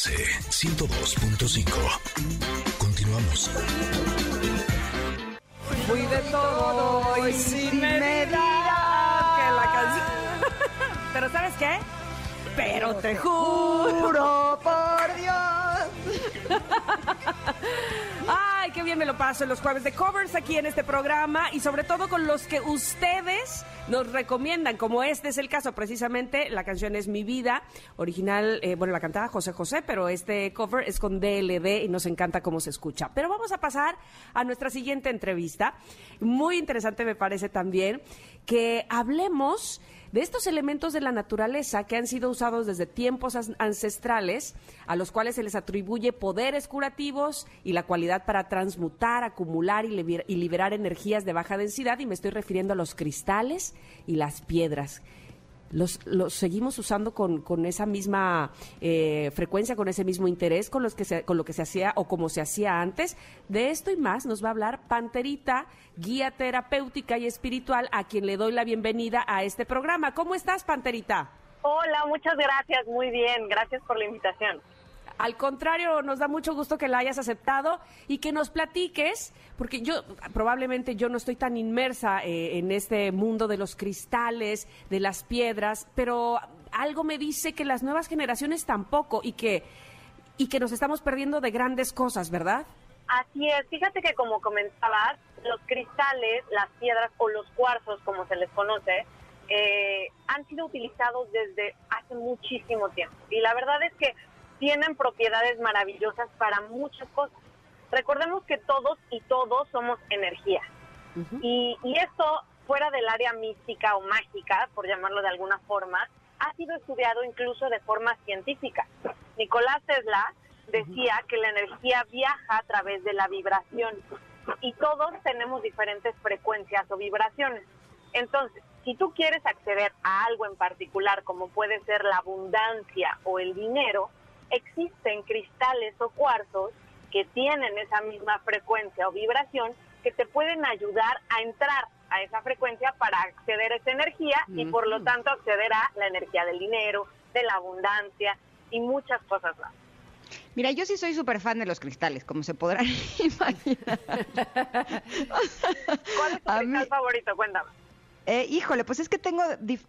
MBS 102.5. Continuamos. Fui de todo y sin medida. Que la canción. Pero ¿sabes qué? Pero te juro por Dios. Bien me lo paso en los jueves de covers aquí en este programa y sobre todo con los que ustedes nos recomiendan, como este es el caso precisamente, la canción es Mi Vida, original, eh, bueno, la cantaba José José, pero este cover es con DLD y nos encanta cómo se escucha. Pero vamos a pasar a nuestra siguiente entrevista. Muy interesante me parece también que hablemos de estos elementos de la naturaleza que han sido usados desde tiempos ancestrales, a los cuales se les atribuye poderes curativos y la cualidad para transmutar, acumular y, liberar energías de baja densidad, y me estoy refiriendo a los cristales y las piedras los, los seguimos usando con, con esa misma eh, frecuencia, con ese mismo interés, con, los que se, con lo que se hacía o como se hacía antes. De esto y más nos va a hablar Panterita, guía terapéutica y espiritual, a quien le doy la bienvenida a este programa. ¿Cómo estás, Panterita? Hola, muchas gracias, muy bien, gracias por la invitación. Al contrario, nos da mucho gusto que la hayas aceptado y que nos platiques, porque yo probablemente yo no estoy tan inmersa eh, en este mundo de los cristales, de las piedras, pero algo me dice que las nuevas generaciones tampoco y que y que nos estamos perdiendo de grandes cosas, ¿verdad? Así es. Fíjate que como comentabas, los cristales, las piedras o los cuarzos, como se les conoce, eh, han sido utilizados desde hace muchísimo tiempo. Y la verdad es que tienen propiedades maravillosas para muchas cosas. Recordemos que todos y todos somos energía. y, y esto, fuera del área mística o mágica, por llamarlo de alguna forma, ha sido estudiado incluso de forma científica. Nicolás Tesla decía que la energía viaja a través de la vibración y todos tenemos diferentes frecuencias o vibraciones. Entonces, si tú quieres acceder a algo en particular, como puede ser la abundancia o el dinero, existen cristales o cuarzos que tienen esa misma frecuencia o vibración que te pueden ayudar a entrar a esa frecuencia para acceder a esa energía y por lo tanto acceder a la energía del dinero, de la abundancia y muchas cosas más. Mira, yo sí soy súper fan de los cristales, como se podrán imaginar. ¿Cuál es tu cristal favorito? Cuéntame. Eh, híjole, pues es que tengo,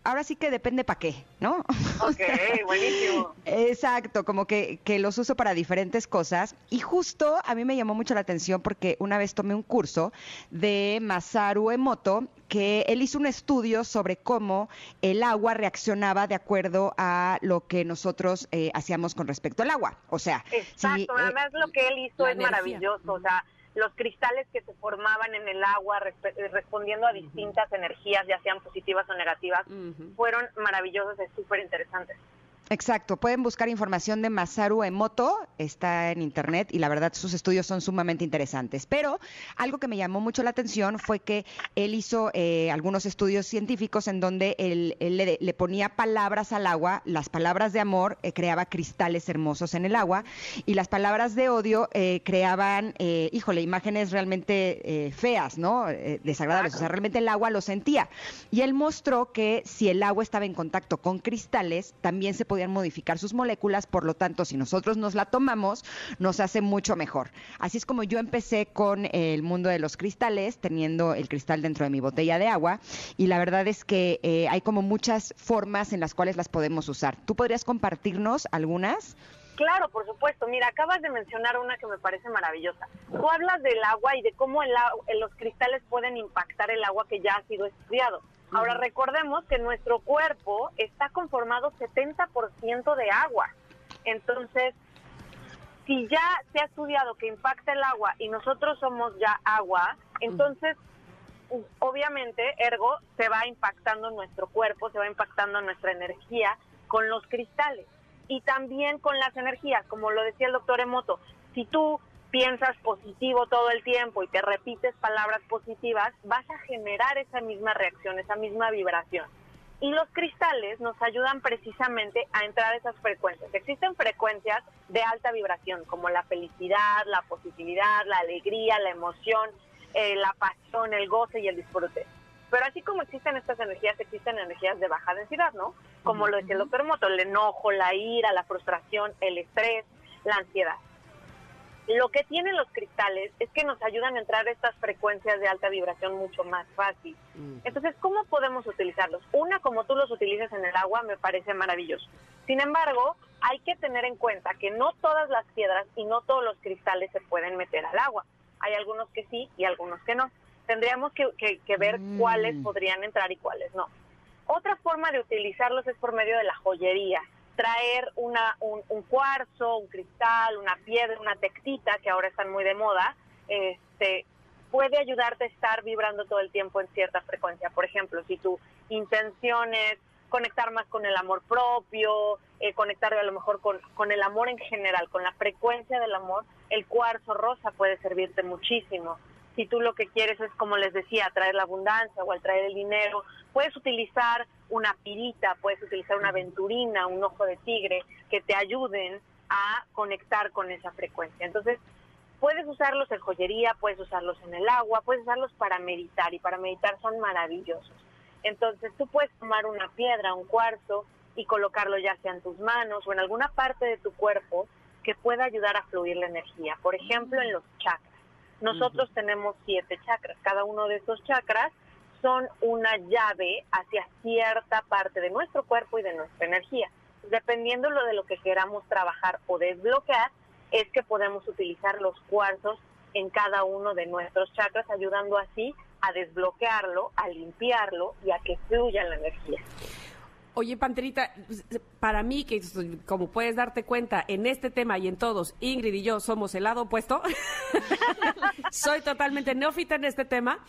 ahora sí que depende para qué, ¿no? Ok, buenísimo. Exacto, como que, que, los uso para diferentes cosas. Y justo a mí me llamó mucho la atención porque una vez tomé un curso de Masaru Emoto, que él hizo un estudio sobre cómo el agua reaccionaba de acuerdo a lo que nosotros eh, hacíamos con respecto al agua. O sea, Exacto, además lo que él hizo es maravilloso, o sea los cristales que se formaban en el agua eh, respondiendo a distintas energías, ya sean positivas o negativas, fueron maravillosos y súper interesantes. Exacto, pueden buscar información de Masaru Emoto, está en internet y la verdad sus estudios son sumamente interesantes. Pero algo que me llamó mucho la atención fue que él hizo eh, algunos estudios científicos en donde él, le, ponía palabras al agua, las palabras de amor eh, creaba cristales hermosos en el agua y las palabras de odio eh, creaban, híjole, imágenes realmente feas, ¿no? desagradables, o sea, realmente el agua lo sentía. Y él mostró que si el agua estaba en contacto con cristales, también se podía modificar sus moléculas, por lo tanto, si nosotros nos la tomamos, nos hace mucho mejor. Así es como yo empecé con el mundo de los cristales, teniendo el cristal dentro de mi botella de agua, y la verdad es que eh, hay como muchas formas en las cuales las podemos usar. ¿Tú podrías compartirnos algunas? Claro, por supuesto. Mira, acabas de mencionar una que me parece maravillosa. Tú hablas del agua y de cómo el, los cristales pueden impactar el agua que ya ha sido estudiado. Ahora recordemos que nuestro cuerpo está conformado 70% de agua. Entonces, si ya se ha estudiado que impacta el agua y nosotros somos ya agua, entonces obviamente, ergo, se va impactando nuestro cuerpo, se va impactando nuestra energía con los cristales y también con las energías, como lo decía el doctor Emoto. Si tú piensas positivo todo el tiempo y te repites palabras positivas, vas a generar esa misma reacción, esa misma vibración. Y los cristales nos ayudan precisamente a entrar a esas frecuencias. Existen frecuencias de alta vibración, como la felicidad, la positividad, la alegría, la emoción, eh, la pasión, el goce y el disfrute. Pero así como existen estas energías, existen energías de baja densidad, ¿no? Como lo decía el doctor Moto, el enojo, la ira, la frustración, el estrés, la ansiedad. Lo que tienen los cristales es que nos ayudan a entrar a estas frecuencias de alta vibración mucho más fácil. Entonces, ¿cómo podemos utilizarlos? Una, como tú los utilizas en el agua, me parece maravilloso. Sin embargo, hay que tener en cuenta que no todas las piedras y no todos los cristales se pueden meter al agua. Hay algunos que sí y algunos que no. Tendríamos que, que- que ver Mm. cuáles podrían entrar y cuáles no. Otra forma de utilizarlos es por medio de la joyería. Traer una, un, cuarzo, un cristal, una piedra, una tectita, que ahora están muy de moda, este, puede ayudarte a estar vibrando todo el tiempo en cierta frecuencia. Por ejemplo, si tu intención es conectar más con el amor propio, eh, conectar a lo mejor con, con el amor en general, con la frecuencia del amor, el cuarzo rosa puede servirte muchísimo. Si tú lo que quieres es, como les decía, traer la abundancia o traer el dinero, puedes utilizar una pirita, puedes utilizar una aventurina, un ojo de tigre, que te ayuden a conectar con esa frecuencia. Entonces, puedes usarlos en joyería, puedes usarlos en el agua, puedes usarlos para meditar y para meditar son maravillosos. Entonces tú puedes tomar una piedra, un cuarzo y colocarlo ya sea en tus manos o en alguna parte de tu cuerpo que pueda ayudar a fluir la energía. Por ejemplo, en los chakras. Nosotros tenemos siete chakras. Cada uno de esos chakras son una llave hacia cierta parte de nuestro cuerpo y de nuestra energía. Dependiendo lo de lo que queramos trabajar o desbloquear, es que podemos utilizar los cuarzos en cada uno de nuestros chakras, ayudando así a desbloquearlo, a limpiarlo y a que fluya la energía. Oye, Panterita, para mí, que como puedes darte cuenta, en este tema y en todos, Ingrid y yo somos el lado opuesto. Soy totalmente neófita en este tema.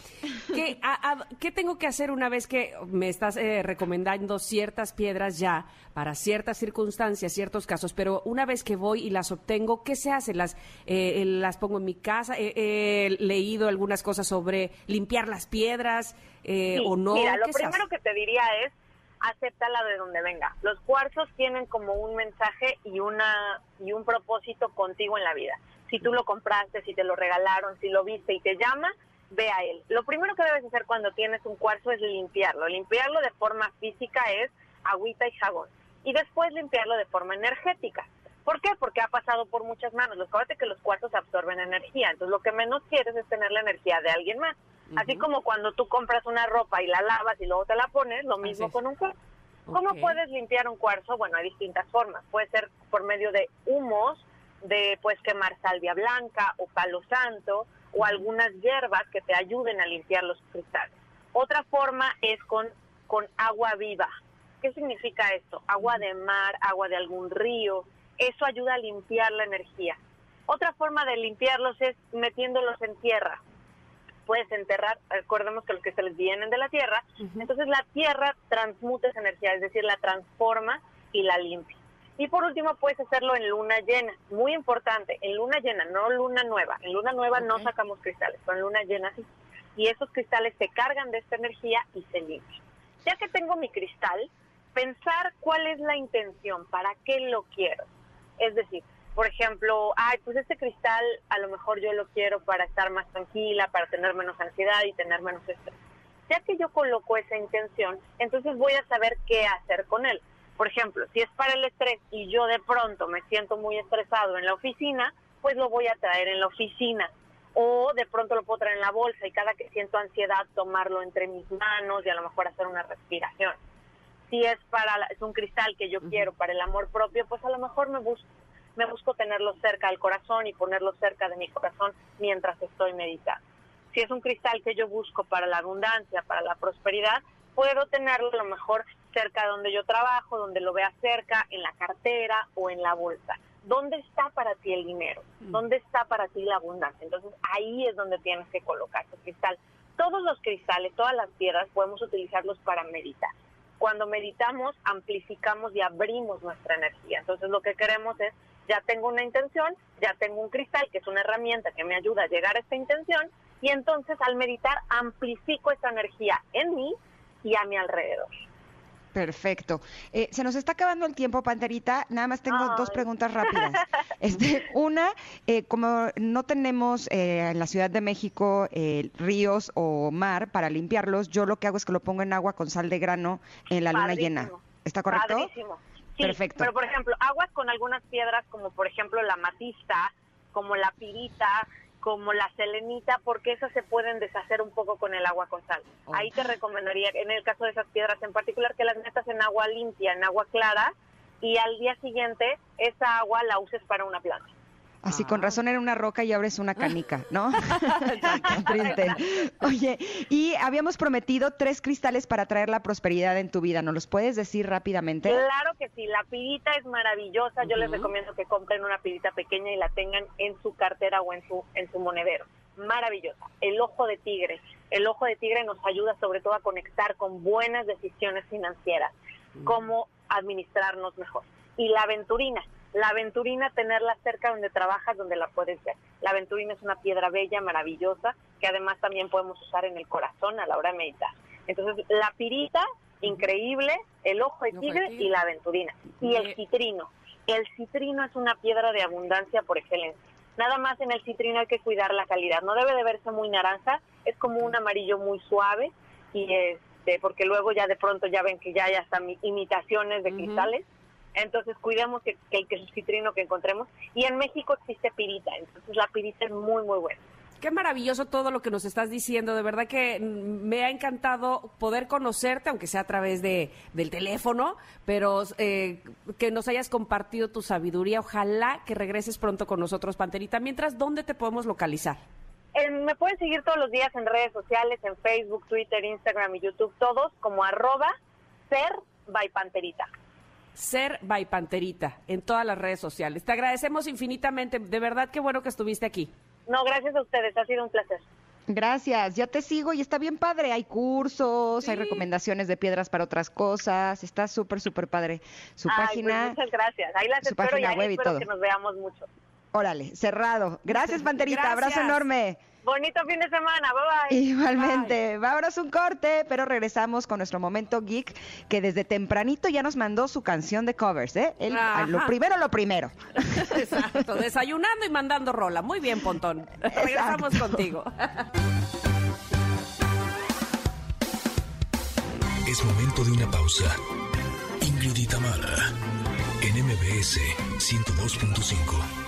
¿Qué, a- a- ¿qué tengo que hacer una vez que me estás eh, recomendando ciertas piedras ya para ciertas circunstancias, ciertos casos? Pero una vez que voy y las obtengo, ¿qué se hace? ¿Las, eh, las pongo en mi casa? Eh, He leído algunas cosas sobre limpiar las piedras eh, Sí, o no. Mira, lo primero que te diría es acéptala de donde venga. Los cuarzos tienen como un mensaje y una y un propósito contigo en la vida. Si tú lo compraste, si te lo regalaron, si lo viste y te llama, ve a él. Lo primero que debes hacer cuando tienes un cuarzo es limpiarlo. Limpiarlo de forma física es agüita y jabón. Y después limpiarlo de forma energética. ¿Por qué? Porque ha pasado por muchas manos. Los que los cuarzos absorben energía. Entonces lo que menos quieres es tener la energía de alguien más. Así como cuando tú compras una ropa y la lavas y luego te la pones, lo mismo con un cuarzo. ¿Cómo puedes limpiar un cuarzo? Bueno, hay distintas formas. Puede ser por medio de humos, de pues quemar salvia blanca o palo santo o algunas hierbas que te ayuden a limpiar los cristales. Otra forma es con, con agua viva. ¿Qué significa esto? Agua de mar, agua de algún río. Eso ayuda a limpiar la energía. Otra forma de limpiarlos es metiéndolos en tierra puedes enterrar, recordemos que los cristales vienen de la tierra, entonces la tierra transmuta esa energía, es decir, la transforma y la limpia. Y por último puedes hacerlo en luna llena, muy importante, en luna llena, no luna nueva. En luna nueva no sacamos cristales, pero en luna llena sí. Y esos cristales se cargan de esta energía y se limpian. Ya que tengo mi cristal, pensar cuál es la intención, para qué lo quiero. Es decir, por ejemplo, ay, pues este cristal a lo mejor yo lo quiero para estar más tranquila, para tener menos ansiedad y tener menos estrés. Ya que yo coloco esa intención, entonces voy a saber qué hacer con él. Por ejemplo, si es para el estrés y yo de pronto me siento muy estresado en la oficina, pues lo voy a traer en la oficina. O de pronto lo puedo traer en la bolsa y cada que siento ansiedad tomarlo entre mis manos y a lo mejor hacer una respiración. Si es para la- es un cristal que yo quiero para el amor propio, pues a lo mejor me busco me busco tenerlo cerca del corazón y ponerlo cerca de mi corazón mientras estoy meditando. Si es un cristal que yo busco para la abundancia, para la prosperidad, puedo tenerlo a lo mejor cerca de donde yo trabajo, donde lo vea cerca, en la cartera o en la bolsa. ¿Dónde está para ti el dinero? ¿Dónde está para ti la abundancia? Entonces ahí es donde tienes que colocar tu cristal. Todos los cristales, todas las piedras podemos utilizarlos para meditar. Cuando meditamos, amplificamos y abrimos nuestra energía. Entonces lo que queremos es, ya tengo una intención, ya tengo un cristal, que es una herramienta que me ayuda a llegar a esta intención, y entonces al meditar amplifico esa energía en mí y a mi alrededor. Perfecto. Eh, se nos está acabando el tiempo, Panterita. Nada más tengo dos preguntas rápidas. Este, una, eh, como no tenemos eh, en la Ciudad de México eh, ríos o mar para limpiarlos, yo lo que hago es que lo pongo en agua con sal de grano en la luna llena. ¿Está correcto? Padrísimo. Sí, Perfecto. Pero, por ejemplo, aguas con algunas piedras como, por ejemplo, la matista, como la pirita, como la selenita, porque esas se pueden deshacer un poco con el agua con sal. Oh. Ahí te recomendaría, en el caso de esas piedras en particular, que las metas en agua limpia, en agua clara, y al día siguiente esa agua la uses para una planta. Así Ah. con razón era una roca y ahora es una canica, ¿no? Oye, y habíamos prometido tres cristales para traer la prosperidad en tu vida. ¿Nos los puedes decir rápidamente? Claro que sí, la pirita es maravillosa. Yo les recomiendo que compren una pirita pequeña y la tengan en su cartera o en su en su monedero. Maravillosa. El ojo de tigre. El ojo de tigre nos ayuda sobre todo a conectar con buenas decisiones financieras, cómo administrarnos mejor. Y la aventurina. La aventurina, tenerla cerca donde trabajas, donde la puedes ver. La aventurina es una piedra bella, maravillosa, que además también podemos usar en el corazón a la hora de meditar. Entonces, la pirita, increíble, el ojo de tigre y la aventurina. Y el citrino. El citrino es una piedra de abundancia por excelencia. Nada más en el citrino hay que cuidar la calidad. No debe de verse muy naranja, es como un amarillo muy suave y este porque luego ya de pronto ya ven que ya hay hasta mi- imitaciones de cristales. Entonces cuidemos que, que el que es citrino que encontremos. Y en México existe pirita, entonces la pirita es muy muy buena. Qué maravilloso todo lo que nos estás diciendo. De verdad que mm, me ha encantado poder conocerte, aunque sea a través de, del teléfono, pero eh, que nos hayas compartido tu sabiduría. Ojalá que regreses pronto con nosotros, Panterita. Mientras, ¿dónde te podemos localizar? Eh, me pueden seguir todos los días en redes sociales, en Facebook, Twitter, Instagram y YouTube, todos como arroba ser by panterita. Ser by Panterita en todas las redes sociales. Te agradecemos infinitamente. De verdad, qué bueno que estuviste aquí. No, gracias a ustedes, ha sido un placer. Gracias, ya te sigo y está bien padre. Hay cursos, hay recomendaciones de piedras para otras cosas. Está súper, súper padre. Su Ay, pues página, muchas gracias. Ahí las su espero y página ahí web y espero todo. que nos veamos mucho. órale, cerrado. Gracias, Panterita. Abrazo Gracias. enorme. Bonito fin de semana, bye bye. Igualmente, vámonos un corte, pero regresamos con nuestro momento geek, que desde tempranito ya nos mandó su canción de covers, ¿eh? Lo primero, lo primero. Exacto, desayunando y mandando rola. Muy bien, Pontón. Regresamos contigo. Es momento de una pausa. Ingrid en MBS 102.5.